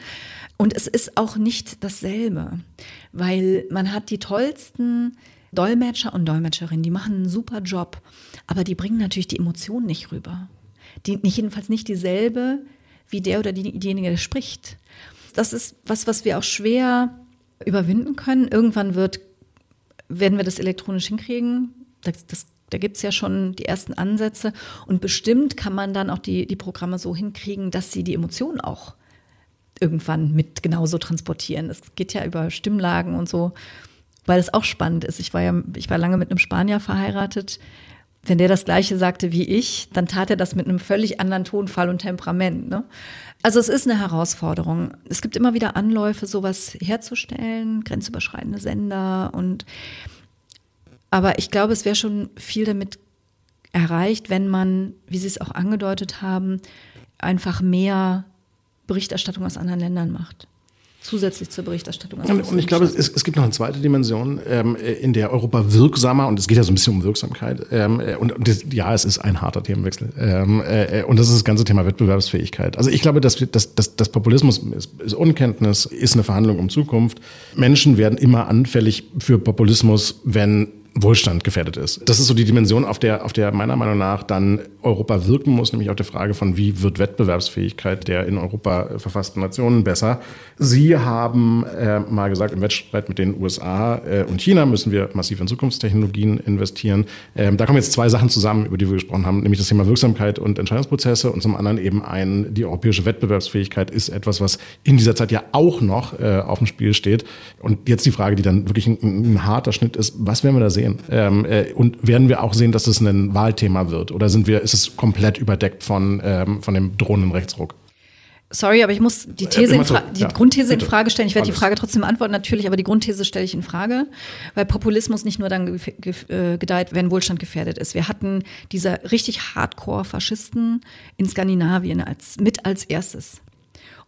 Und es ist auch nicht dasselbe, weil man hat die tollsten Dolmetscher und Dolmetscherinnen, die machen einen super Job, aber die bringen natürlich die Emotionen nicht rüber. Die, jedenfalls nicht dieselbe wie der oder die, diejenige, der spricht. Das ist was, was wir auch schwer überwinden können. Irgendwann wird, werden wir das elektronisch hinkriegen. Das, das, da gibt es ja schon die ersten Ansätze. Und bestimmt kann man dann auch die, die Programme so hinkriegen, dass sie die Emotionen auch irgendwann mit genauso transportieren. Es geht ja über Stimmlagen und so, weil es auch spannend ist. Ich war ja, ich war lange mit einem Spanier verheiratet. Wenn der das Gleiche sagte wie ich, dann tat er das mit einem völlig anderen Tonfall und Temperament. Ne? Also es ist eine Herausforderung. Es gibt immer wieder Anläufe, sowas herzustellen, grenzüberschreitende Sender und aber ich glaube, es wäre schon viel damit erreicht, wenn man, wie Sie es auch angedeutet haben, einfach mehr Berichterstattung aus anderen Ländern macht. Zusätzlich zur Berichterstattung. Und, und ich glaube, es, es, gibt noch eine zweite Dimension, ähm, in der Europa wirksamer, und es geht ja so ein bisschen um Wirksamkeit, ähm, äh, und, und das, ja, es ist ein harter Themenwechsel. Ähm, äh, und das ist das ganze Thema Wettbewerbsfähigkeit. Also ich glaube, dass, dass, dass, dass Populismus ist, ist Unkenntnis, ist eine Verhandlung um Zukunft. Menschen werden immer anfällig für Populismus, wenn Wohlstand gefährdet ist. Das ist so die Dimension, auf der, auf der meiner Meinung nach dann Europa wirken muss, nämlich auf der Frage von, wie wird Wettbewerbsfähigkeit der in Europa verfassten Nationen besser. Sie haben äh, mal gesagt, im Wettstreit mit den USA äh, und China müssen wir massiv in Zukunftstechnologien investieren. Ähm, da kommen jetzt zwei Sachen zusammen, über die wir gesprochen haben, nämlich das Thema Wirksamkeit und Entscheidungsprozesse und zum anderen eben ein, die europäische Wettbewerbsfähigkeit ist etwas, was in dieser Zeit ja auch noch äh, auf dem Spiel steht. Und jetzt die Frage, die dann wirklich ein, ein harter Schnitt ist, was werden wir da sehen? Sehen? Ähm, äh, und werden wir auch sehen, dass es ein Wahlthema wird? Oder sind wir, ist es komplett überdeckt von, ähm, von dem drohenden Rechtsruck? Sorry, aber ich muss die äh, These, so, die ja, Grundthese bitte. in Frage stellen. Ich werde die Frage trotzdem antworten, natürlich, aber die Grundthese stelle ich in Frage, weil Populismus nicht nur dann äh, gedeiht, wenn Wohlstand gefährdet ist. Wir hatten diese richtig Hardcore-Faschisten in Skandinavien als, mit als erstes.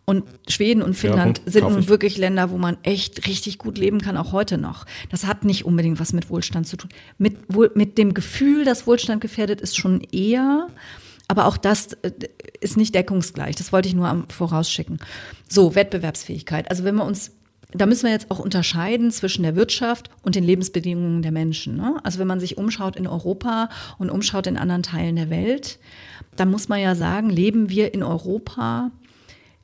Und Schweden und Finnland ja, sind nun wirklich Länder, wo man echt richtig gut leben kann, auch heute noch. Das hat nicht unbedingt was mit Wohlstand zu tun. Mit, mit dem Gefühl, dass Wohlstand gefährdet ist, schon eher. Aber auch das äh, ist nicht deckungsgleich. Das wollte ich nur vorausschicken. So, Wettbewerbsfähigkeit. Also wenn wir uns da müssen wir jetzt auch unterscheiden zwischen der Wirtschaft und den Lebensbedingungen der Menschen. Ne? Also wenn man sich umschaut in Europa und umschaut in anderen Teilen der Welt, dann muss man ja sagen, leben wir in Europa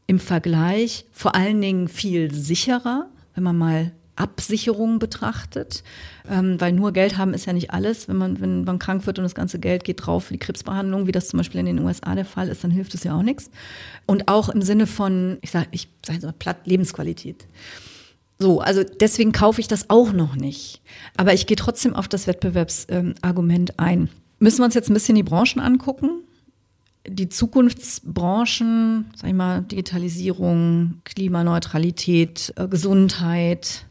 im Vergleich vor allen Dingen viel sicherer, wenn man mal Absicherung betrachtet, ähm, weil nur Geld haben ist ja nicht alles. Wenn man, wenn man krank wird und das ganze Geld geht drauf für die Krebsbehandlung, wie das zum Beispiel in den USA der Fall ist, dann hilft es ja auch nichts. Und auch im Sinne von, ich sage ich sag so platt, Lebensqualität. So, also deswegen kaufe ich das auch noch nicht. Aber ich gehe trotzdem auf das Wettbewerbsargument ähm, ein. Müssen wir uns jetzt ein bisschen die Branchen angucken? Die Zukunftsbranchen, sag ich mal, Digitalisierung, Klimaneutralität, äh, Gesundheit,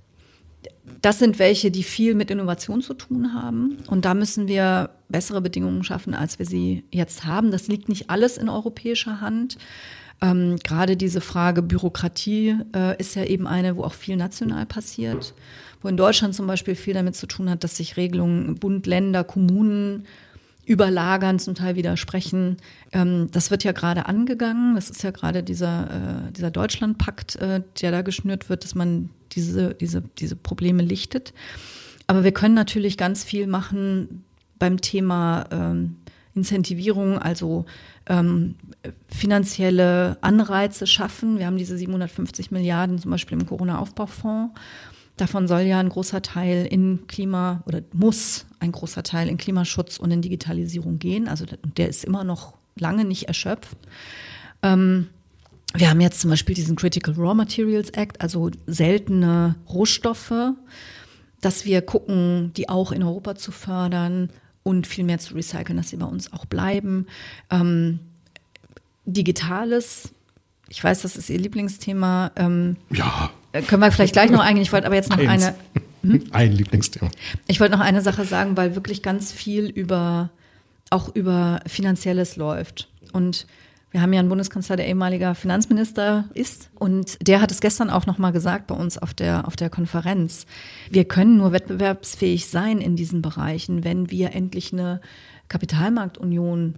das sind welche, die viel mit Innovation zu tun haben. Und da müssen wir bessere Bedingungen schaffen, als wir sie jetzt haben. Das liegt nicht alles in europäischer Hand. Ähm, Gerade diese Frage Bürokratie äh, ist ja eben eine, wo auch viel national passiert, wo in Deutschland zum Beispiel viel damit zu tun hat, dass sich Regelungen Bund, Länder, Kommunen überlagern, zum Teil widersprechen. Ähm, das wird ja gerade angegangen. Das ist ja gerade dieser, äh, dieser Deutschlandpakt, äh, der da geschnürt wird, dass man diese, diese, diese Probleme lichtet. Aber wir können natürlich ganz viel machen beim Thema ähm, Incentivierung, also ähm, finanzielle Anreize schaffen. Wir haben diese 750 Milliarden zum Beispiel im Corona-Aufbaufonds. Davon soll ja ein großer Teil in Klima oder muss ein großer Teil in Klimaschutz und in Digitalisierung gehen. Also der ist immer noch lange nicht erschöpft. Ähm, wir haben jetzt zum Beispiel diesen Critical Raw Materials Act, also seltene Rohstoffe, dass wir gucken, die auch in Europa zu fördern und viel mehr zu recyceln, dass sie bei uns auch bleiben. Ähm, Digitales, ich weiß, das ist Ihr Lieblingsthema. Ähm, ja. Äh, können wir vielleicht gleich noch eingehen. Ich wollte aber jetzt noch Eins. eine. Hm? Ein Lieblingsthema. Ich wollte noch eine Sache sagen, weil wirklich ganz viel über auch über Finanzielles läuft. Und wir haben ja einen Bundeskanzler, der ehemaliger Finanzminister ist. Und der hat es gestern auch nochmal gesagt bei uns auf der, auf der Konferenz. Wir können nur wettbewerbsfähig sein in diesen Bereichen, wenn wir endlich eine Kapitalmarktunion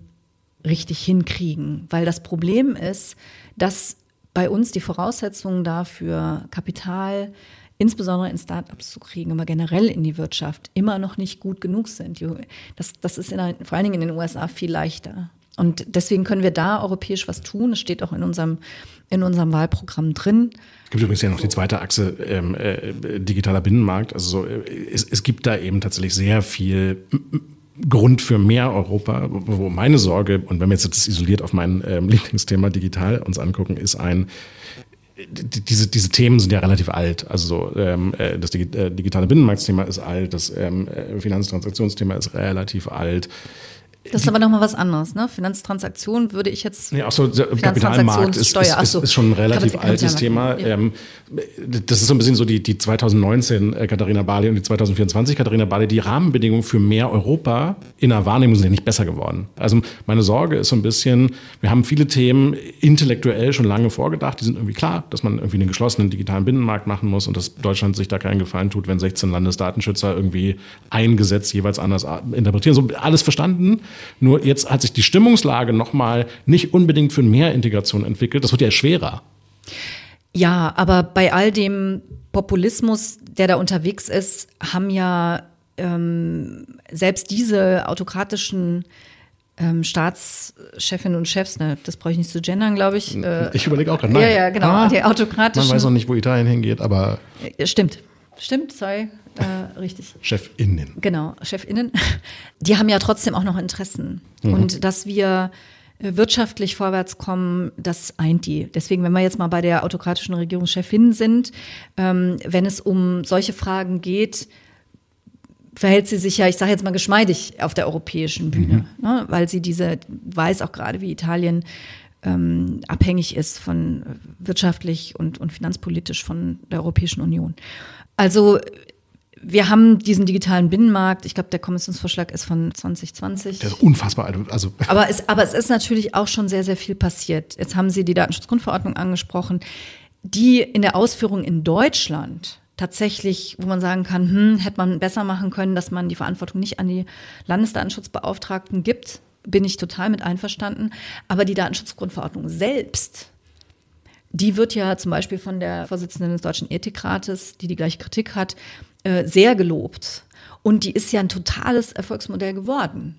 richtig hinkriegen. Weil das Problem ist, dass bei uns die Voraussetzungen dafür, Kapital insbesondere in Startups zu kriegen, aber generell in die Wirtschaft immer noch nicht gut genug sind. Das, das ist in, vor allen Dingen in den USA viel leichter. Und deswegen können wir da europäisch was tun. Es steht auch in unserem, in unserem Wahlprogramm drin. Es gibt übrigens ja noch die zweite Achse ähm, äh, digitaler Binnenmarkt. Also so, äh, es, es gibt da eben tatsächlich sehr viel Grund für mehr Europa, wo meine Sorge, und wenn wir jetzt das isoliert auf mein ähm, Lieblingsthema digital uns angucken, ist ein, diese, diese Themen sind ja relativ alt. Also ähm, äh, das äh, digitale Binnenmarktthema ist alt, das ähm, Finanztransaktionsthema ist relativ alt. Das ist aber nochmal was anderes, ne? Finanztransaktionen würde ich jetzt. Nee, auch so, der Kapitalmarkt ist, ist, ist, ist, schon ein relativ altes Thema. Ja. Ähm, das ist so ein bisschen so die, die 2019 äh, Katharina Barley und die 2024 Katharina Barley. Die Rahmenbedingungen für mehr Europa in der Wahrnehmung sind ja nicht besser geworden. Also meine Sorge ist so ein bisschen, wir haben viele Themen intellektuell schon lange vorgedacht. Die sind irgendwie klar, dass man irgendwie einen geschlossenen digitalen Binnenmarkt machen muss und dass Deutschland sich da keinen Gefallen tut, wenn 16 Landesdatenschützer irgendwie ein Gesetz jeweils anders interpretieren. So alles verstanden. Nur jetzt hat sich die Stimmungslage nochmal nicht unbedingt für mehr Integration entwickelt. Das wird ja schwerer. Ja, aber bei all dem Populismus, der da unterwegs ist, haben ja ähm, selbst diese autokratischen ähm, Staatschefinnen und Chefs, ne, das brauche ich nicht zu gendern, glaube ich. Äh, ich überlege auch gerade. Ja, ja, genau. Ah, die autokratischen. Man weiß noch nicht, wo Italien hingeht, aber. Stimmt. Stimmt, sorry. Äh, richtig. Chefinnen. Genau, Chefinnen. Die haben ja trotzdem auch noch Interessen. Mhm. Und dass wir wirtschaftlich vorwärts kommen, das eint die. Deswegen, wenn wir jetzt mal bei der autokratischen Regierungschefin sind, ähm, wenn es um solche Fragen geht, verhält sie sich ja, ich sage jetzt mal geschmeidig auf der europäischen Bühne, mhm. ne? weil sie diese, weiß auch gerade, wie Italien ähm, abhängig ist von äh, wirtschaftlich und, und finanzpolitisch von der Europäischen Union. Also wir haben diesen digitalen Binnenmarkt. Ich glaube, der Kommissionsvorschlag ist von 2020. Der ist unfassbar alt. Also. Aber, es, aber es ist natürlich auch schon sehr, sehr viel passiert. Jetzt haben Sie die Datenschutzgrundverordnung angesprochen, die in der Ausführung in Deutschland tatsächlich, wo man sagen kann, hm, hätte man besser machen können, dass man die Verantwortung nicht an die Landesdatenschutzbeauftragten gibt, bin ich total mit einverstanden. Aber die Datenschutzgrundverordnung selbst die wird ja zum Beispiel von der Vorsitzenden des Deutschen Ethikrates, die die gleiche Kritik hat, äh, sehr gelobt. Und die ist ja ein totales Erfolgsmodell geworden.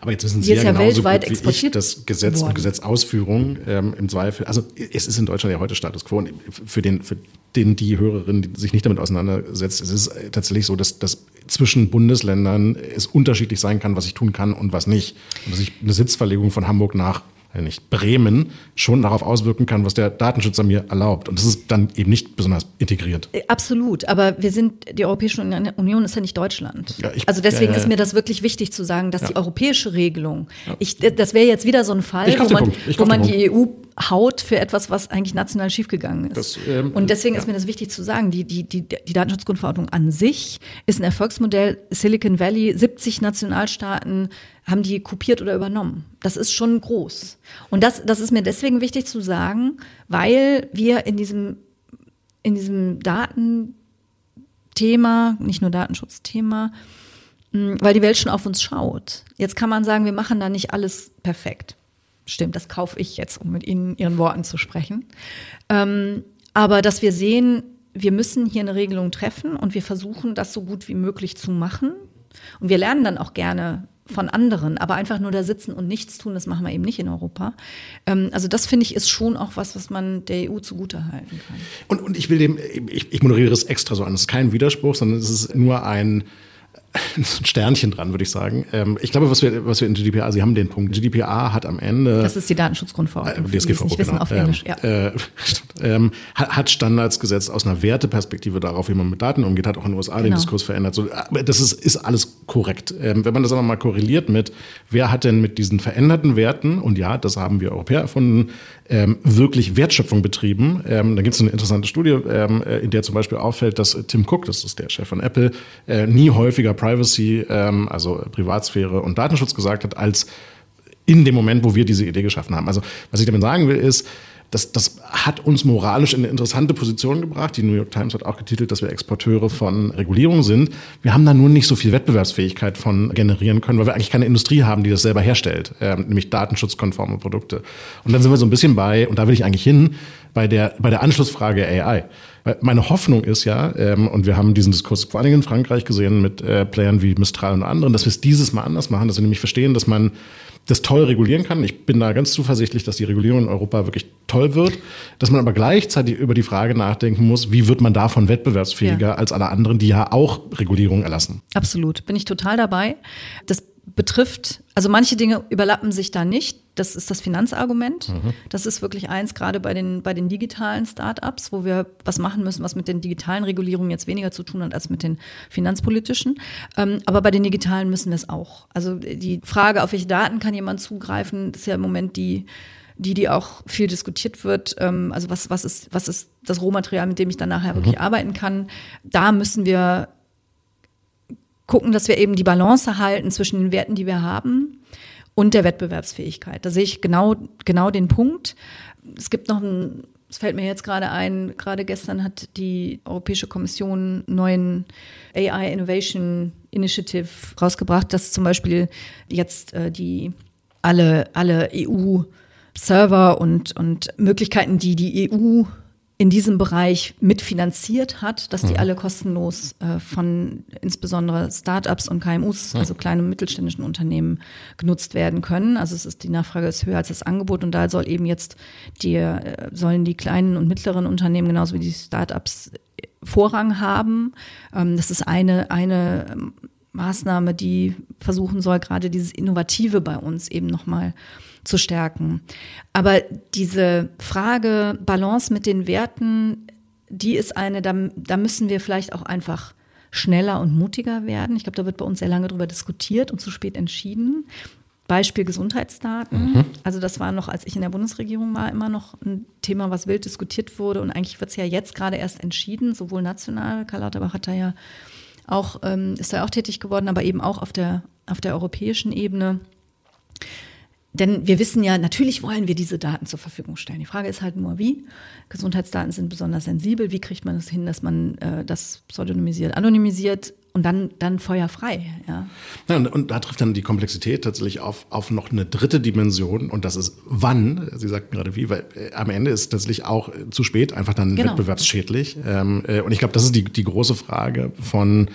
Aber jetzt wissen Sie ist ja ja genauso weltweit gut wie ich, das Gesetz worden. und Gesetzausführung ähm, im Zweifel, also es ist in Deutschland ja heute Status quo. Und für den, für den die Hörerin, die sich nicht damit auseinandersetzt, es ist tatsächlich so, dass, dass zwischen Bundesländern es unterschiedlich sein kann, was ich tun kann und was nicht. Und dass ich eine Sitzverlegung von Hamburg nach nicht Bremen schon darauf auswirken kann, was der Datenschützer mir erlaubt. Und das ist dann eben nicht besonders integriert. Äh, Absolut, aber wir sind, die Europäische Union ist ja nicht Deutschland. Ja, ich- also deswegen ja, ja, ist mir das wirklich wichtig zu sagen, dass die europäische Regelung, ich, das wäre jetzt wieder so ein Fall, wo man, wo man die EU haut für etwas, was eigentlich national schiefgegangen ist. Das, ähm, Und deswegen ist mir das wichtig zu sagen, die, die, die, die Datenschutzgrundverordnung an sich ist ein Erfolgsmodell. Silicon Valley, 70 Nationalstaaten haben die kopiert oder übernommen. Das ist schon groß. Und das, das ist mir deswegen wichtig zu sagen, weil wir in diesem, in diesem Datenthema, nicht nur Datenschutzthema, mh, weil die Welt schon auf uns schaut. Jetzt kann man sagen, wir machen da nicht alles perfekt. Stimmt, das kaufe ich jetzt, um mit Ihnen Ihren Worten zu sprechen. Ähm, aber dass wir sehen, wir müssen hier eine Regelung treffen und wir versuchen, das so gut wie möglich zu machen. Und wir lernen dann auch gerne von anderen, aber einfach nur da sitzen und nichts tun, das machen wir eben nicht in Europa. Ähm, also das finde ich ist schon auch was, was man der EU zugutehalten kann. Und, und ich will dem, ich, ich moderiere es extra so an. Es ist kein Widerspruch, sondern es ist nur ein, ein Sternchen dran, würde ich sagen. Ähm, ich glaube, was wir, was wir in GDPR, Sie haben den Punkt. GDPR hat am Ende. Das ist die Datenschutzgrundverordnung. es DSGVO, nicht wissen genau. auf Englisch. Ja. Ähm, äh, stimmt. ähm, hat, Standards gesetzt aus einer Werteperspektive darauf, wie man mit Daten umgeht, hat auch in den USA den Genau. Diskurs verändert. So, aber das ist, ist alles korrekt. Ähm, wenn man das aber mal korreliert mit, wer hat denn mit diesen veränderten Werten, und ja, das haben wir Europäer erfunden, ähm, wirklich Wertschöpfung betrieben, ähm, da gibt es eine interessante Studie, ähm, äh, in der zum Beispiel auffällt, dass Tim Cook, das ist der Chef von Apple, äh, nie häufiger Privacy, ähm, also Privatsphäre und Datenschutz gesagt hat, als in dem Moment, wo wir diese Idee geschaffen haben. Also was ich damit sagen will, ist, das, das hat uns moralisch in eine interessante Position gebracht. Die New York Times hat auch getitelt, dass wir Exporteure von Regulierung sind. Wir haben da nur nicht so viel Wettbewerbsfähigkeit von generieren können, weil wir eigentlich keine Industrie haben, die das selber herstellt, ähm, nämlich datenschutzkonforme Produkte. Und dann sind wir so ein bisschen bei, und da will ich eigentlich hin, bei der, bei der Anschlussfrage AI. Meine Hoffnung ist ja, ähm, und wir haben diesen Diskurs vor allen Dingen in Frankreich gesehen mit äh, Playern wie Mistral und anderen, dass wir es dieses Mal anders machen, dass wir nämlich verstehen, dass man das toll regulieren kann. Ich bin da ganz zuversichtlich, dass die Regulierung in Europa wirklich toll wird, dass man aber gleichzeitig über die Frage nachdenken muss, wie wird man davon wettbewerbsfähiger Ja. als alle anderen, die ja auch Regulierung erlassen. Absolut, bin ich total dabei. Das betrifft, also manche Dinge überlappen sich da nicht. Das ist das Finanzargument. Das ist wirklich eins, gerade bei den, bei den digitalen Startups, wo wir was machen müssen, was mit den digitalen Regulierungen jetzt weniger zu tun hat als mit den finanzpolitischen. Ähm, aber bei den digitalen müssen wir es auch. Also die Frage, auf welche Daten kann jemand zugreifen, ist ja im Moment die, die, die auch viel diskutiert wird. Ähm, also was, was ist, was ist das Rohmaterial, mit dem ich dann nachher wirklich arbeiten kann? Da müssen wir gucken, dass wir eben die Balance halten zwischen den Werten, die wir haben und der Wettbewerbsfähigkeit. Da sehe ich genau, genau den Punkt. Es gibt noch ein, es fällt mir jetzt gerade ein, gerade gestern hat die Europäische Kommission einen neuen AI Innovation Initiative rausgebracht, dass zum Beispiel jetzt äh, die alle, alle EU-Server und, und Möglichkeiten, die die EU in diesem Bereich mitfinanziert hat, dass die alle kostenlos äh, von insbesondere Startups und KMUs, also kleinen und mittelständischen Unternehmen, genutzt werden können. Also es ist die Nachfrage ist höher als das Angebot und da soll eben jetzt die äh, sollen die kleinen und mittleren Unternehmen genauso wie die Startups äh, Vorrang haben. Ähm, das ist eine eine ähm, Maßnahme, die versuchen soll, gerade dieses Innovative bei uns eben nochmal zu stärken. Aber diese Frage Balance mit den Werten, die ist eine, da, da müssen wir vielleicht auch einfach schneller und mutiger werden. Ich glaube, da wird bei uns sehr lange darüber diskutiert und zu spät entschieden. Beispiel Gesundheitsdaten. Also das war noch, als ich in der Bundesregierung war, immer noch ein Thema, was wild diskutiert wurde. Und eigentlich wird es ja jetzt gerade erst entschieden, sowohl national, Karl Lauterbach hat da ja auch, ähm, ist da auch tätig geworden, aber eben auch auf der, auf der europäischen Ebene. Denn wir wissen ja, natürlich wollen wir diese Daten zur Verfügung stellen. Die Frage ist halt nur, wie. Gesundheitsdaten sind besonders sensibel. Wie kriegt man es hin, dass man äh, das pseudonymisiert, anonymisiert und dann, dann feuerfrei. Ja. ja und, und, da trifft dann die Komplexität tatsächlich auf, auf noch eine dritte Dimension und das ist wann. Sie sagten gerade wie, weil äh, am Ende ist tatsächlich auch äh, zu spät einfach dann genau. wettbewerbsschädlich. Ähm, äh, und ich glaube, das ist die, die große Frage von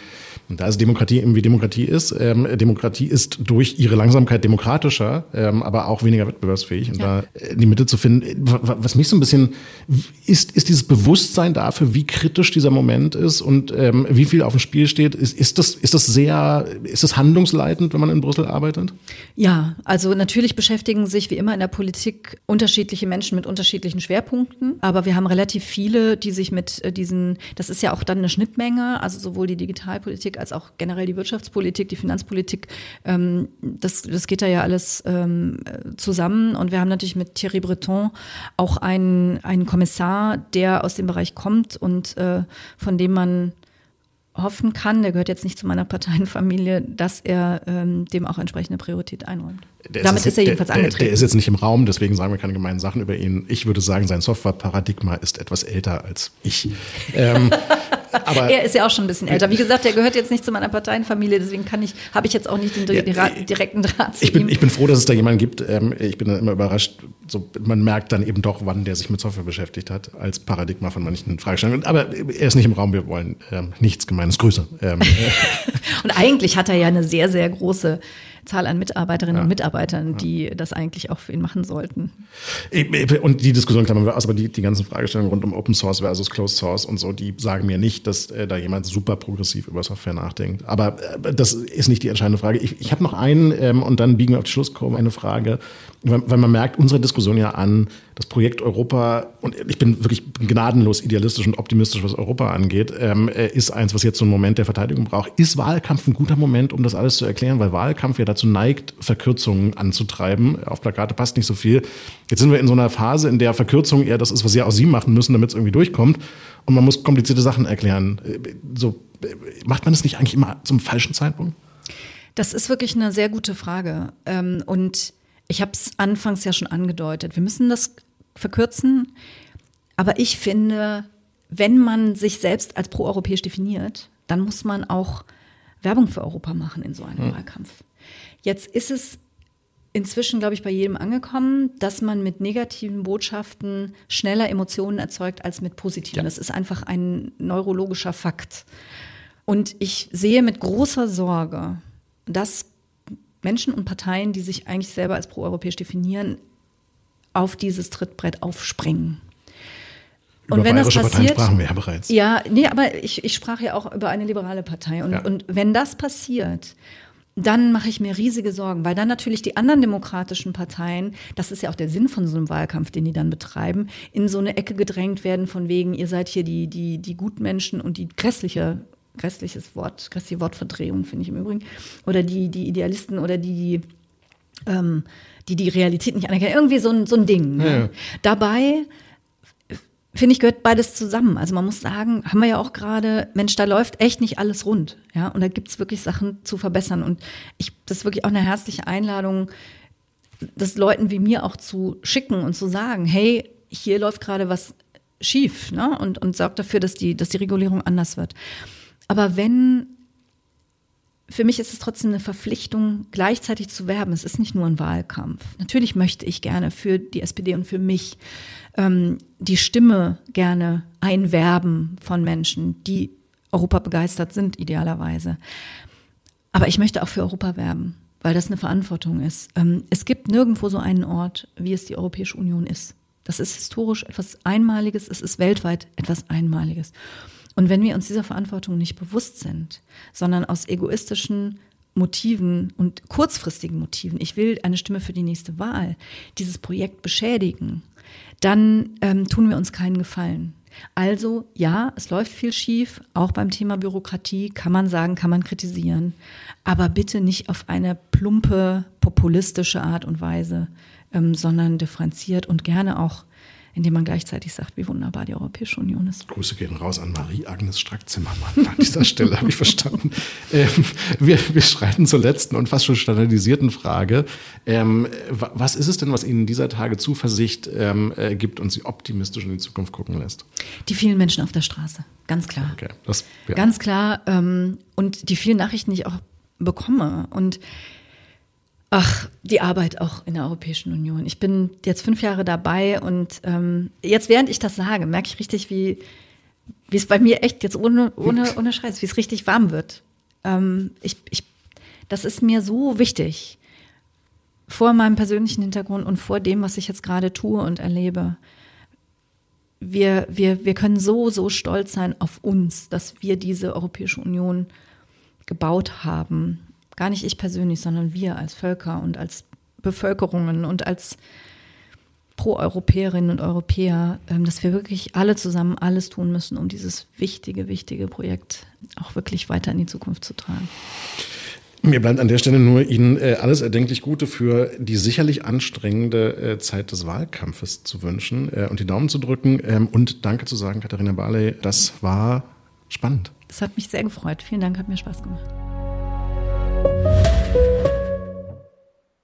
und da ist Demokratie eben wie Demokratie ist. Ähm, Demokratie ist durch ihre Langsamkeit demokratischer, ähm, aber auch weniger wettbewerbsfähig. Und ja. da äh, die Mitte zu finden, was mich so ein bisschen ist, ist dieses Bewusstsein dafür, wie kritisch dieser Moment ist und ähm, wie viel auf dem Spiel steht. Ist, ist, das, ist das sehr, ist das handlungsleitend, wenn man in Brüssel arbeitet? Ja, also natürlich beschäftigen sich wie immer in der Politik unterschiedliche Menschen mit unterschiedlichen Schwerpunkten. Aber wir haben relativ viele, die sich mit äh, diesen, das ist ja auch dann eine Schnittmenge, also sowohl die Digitalpolitik Politik als auch generell die Wirtschaftspolitik, die Finanzpolitik, ähm, das, das geht da ja alles ähm, zusammen. Und wir haben natürlich mit Thierry Breton auch einen, einen Kommissar, der aus dem Bereich kommt und äh, von dem man hoffen kann, der gehört jetzt nicht zu meiner Parteienfamilie, dass er ähm, dem auch entsprechende Priorität einräumt. Der Damit ist, ist, er jedenfalls der, angetreten. Der, der ist jetzt nicht im Raum, deswegen sagen wir keine gemeinen Sachen über ihn. Ich würde sagen, sein Software-Paradigma ist etwas älter als ich. ähm, aber er ist ja auch schon ein bisschen älter. Wie gesagt, der gehört jetzt nicht zu meiner Parteienfamilie, deswegen kann ich, habe ich jetzt auch nicht den ja, direkten Draht zu ich bin, ihm. Ich bin froh, dass es da jemanden gibt. Ähm, ich bin dann immer überrascht. So, man merkt dann eben doch, wann der sich mit Software beschäftigt hat, als Paradigma von manchen Fragestellungen. Aber er ist nicht im Raum. Wir wollen ähm, nichts Gemeines. Grüße. Ähm, Und eigentlich hat er ja eine sehr, sehr große Zahl an Mitarbeiterinnen ja. und Mitarbeitern, die das eigentlich auch für ihn machen sollten. Und die Diskussion klammern wir aus, aber die, die ganzen Fragestellungen rund um Open Source versus Closed Source und so, die sagen mir nicht, dass äh, da jemand super progressiv über Software nachdenkt. Aber äh, das ist nicht die entscheidende Frage. Ich, ich habe noch einen ähm, und dann biegen wir auf die Schlusskurve eine Frage, weil, man merkt unsere Diskussion ja an, das Projekt Europa, und ich bin wirklich gnadenlos idealistisch und optimistisch, was Europa angeht, ähm, äh, ist eins, was jetzt so einen Moment der Verteidigung braucht. Ist Wahlkampf ein guter Moment, um das alles zu erklären? Weil Wahlkampf ja dazu neigt, Verkürzungen anzutreiben. Auf Plakate passt nicht so viel. Jetzt sind wir in so einer Phase, in der Verkürzung eher das ist, was ja auch Sie machen müssen, damit es irgendwie durchkommt. Und man muss komplizierte Sachen erklären. Äh, so, äh, macht man das nicht eigentlich immer zum falschen Zeitpunkt? Das ist wirklich eine sehr gute Frage. Ähm, und ich habe es anfangs ja schon angedeutet. Wir müssen das verkürzen. Aber ich finde, wenn man sich selbst als proeuropäisch definiert, dann muss man auch Werbung für Europa machen in so einem mhm. Wahlkampf. Jetzt ist es inzwischen, glaube ich, bei jedem angekommen, dass man mit negativen Botschaften schneller Emotionen erzeugt als mit positiven. Ja. Das ist einfach ein neurologischer Fakt. Und ich sehe mit großer Sorge, dass Menschen und Parteien, die sich eigentlich selber als proeuropäisch definieren, auf dieses Trittbrett aufspringen. Über und wenn das passiert, sprachen wir ja bereits. Ja, nee, aber ich, ich sprach ja auch über eine liberale Partei. Und, ja. und wenn das passiert, dann mache ich mir riesige Sorgen, weil dann natürlich die anderen demokratischen Parteien, das ist ja auch der Sinn von so einem Wahlkampf, den die dann betreiben, in so eine Ecke gedrängt werden von wegen, ihr seid hier die, die, die Gutmenschen und die grässliche, grässliches Wort, grässliche Wortverdrehung, finde ich im Übrigen, oder die, die Idealisten oder die, die ähm, die die Realität nicht anerkennen. Irgendwie so ein, so ein Ding. Ne? Ja. Dabei finde ich, gehört beides zusammen. Also man muss sagen, haben wir ja auch gerade, Mensch, da läuft echt nicht alles rund. Ja, und da gibt's wirklich Sachen zu verbessern. Und ich, das ist wirklich auch eine herzliche Einladung, das Leuten wie mir auch zu schicken und zu sagen, hey, hier läuft gerade was schief, ne? Und, und sorgt dafür, dass die, dass die Regulierung anders wird. Aber wenn für mich ist es trotzdem eine Verpflichtung, gleichzeitig zu werben. Es ist nicht nur ein Wahlkampf. Natürlich möchte ich gerne für die SPD und für mich ähm, die Stimme gerne einwerben von Menschen, die Europa begeistert sind, idealerweise. Aber ich möchte auch für Europa werben, weil das eine Verantwortung ist. Ähm, es gibt nirgendwo so einen Ort, wie es die Europäische Union ist. Das ist historisch etwas Einmaliges, es ist weltweit etwas Einmaliges. Und wenn wir uns dieser Verantwortung nicht bewusst sind, sondern aus egoistischen Motiven und kurzfristigen Motiven, ich will eine Stimme für die nächste Wahl, dieses Projekt beschädigen, dann ähm, tun wir uns keinen Gefallen. Also ja, es läuft viel schief, auch beim Thema Bürokratie kann man sagen, kann man kritisieren, aber bitte nicht auf eine plumpe, populistische Art und Weise, ähm, sondern differenziert und gerne auch indem man gleichzeitig sagt, wie wunderbar die Europäische Union ist. Grüße gehen raus an Marie-Agnes Strack-Zimmermann an dieser Stelle, habe ich verstanden. Ähm, wir, wir schreiten zur letzten und fast schon standardisierten Frage. Ähm, was ist es denn, was Ihnen dieser Tage Zuversicht ähm, äh, gibt und Sie optimistisch in die Zukunft gucken lässt? Die vielen Menschen auf der Straße, ganz klar. Okay, das, ja. Ganz klar. Ähm, und die vielen Nachrichten, die ich auch bekomme. Und Ach, die Arbeit auch in der Europäischen Union. Ich bin jetzt fünf Jahre dabei und ähm, jetzt, während ich das sage, merke ich richtig, wie, wie es bei mir echt jetzt ohne, ohne, ohne Scheiß, wie es richtig warm wird. Ähm, ich, ich, das ist mir so wichtig. Vor meinem persönlichen Hintergrund und vor dem, was ich jetzt gerade tue und erlebe. Wir, wir, wir können so, so stolz sein auf uns, dass wir diese Europäische Union gebaut haben gar nicht ich persönlich, sondern wir als Völker und als Bevölkerungen und als Pro-Europäerinnen und Europäer, ähm, dass wir wirklich alle zusammen alles tun müssen, um dieses wichtige, wichtige Projekt auch wirklich weiter in die Zukunft zu tragen. Mir bleibt an der Stelle nur Ihnen äh, alles erdenklich Gute für die sicherlich anstrengende äh, Zeit des Wahlkampfes zu wünschen äh, und die Daumen zu drücken ähm, und Danke zu sagen, Katharina Barley. Das war spannend. Das hat mich sehr gefreut. Vielen Dank, hat mir Spaß gemacht.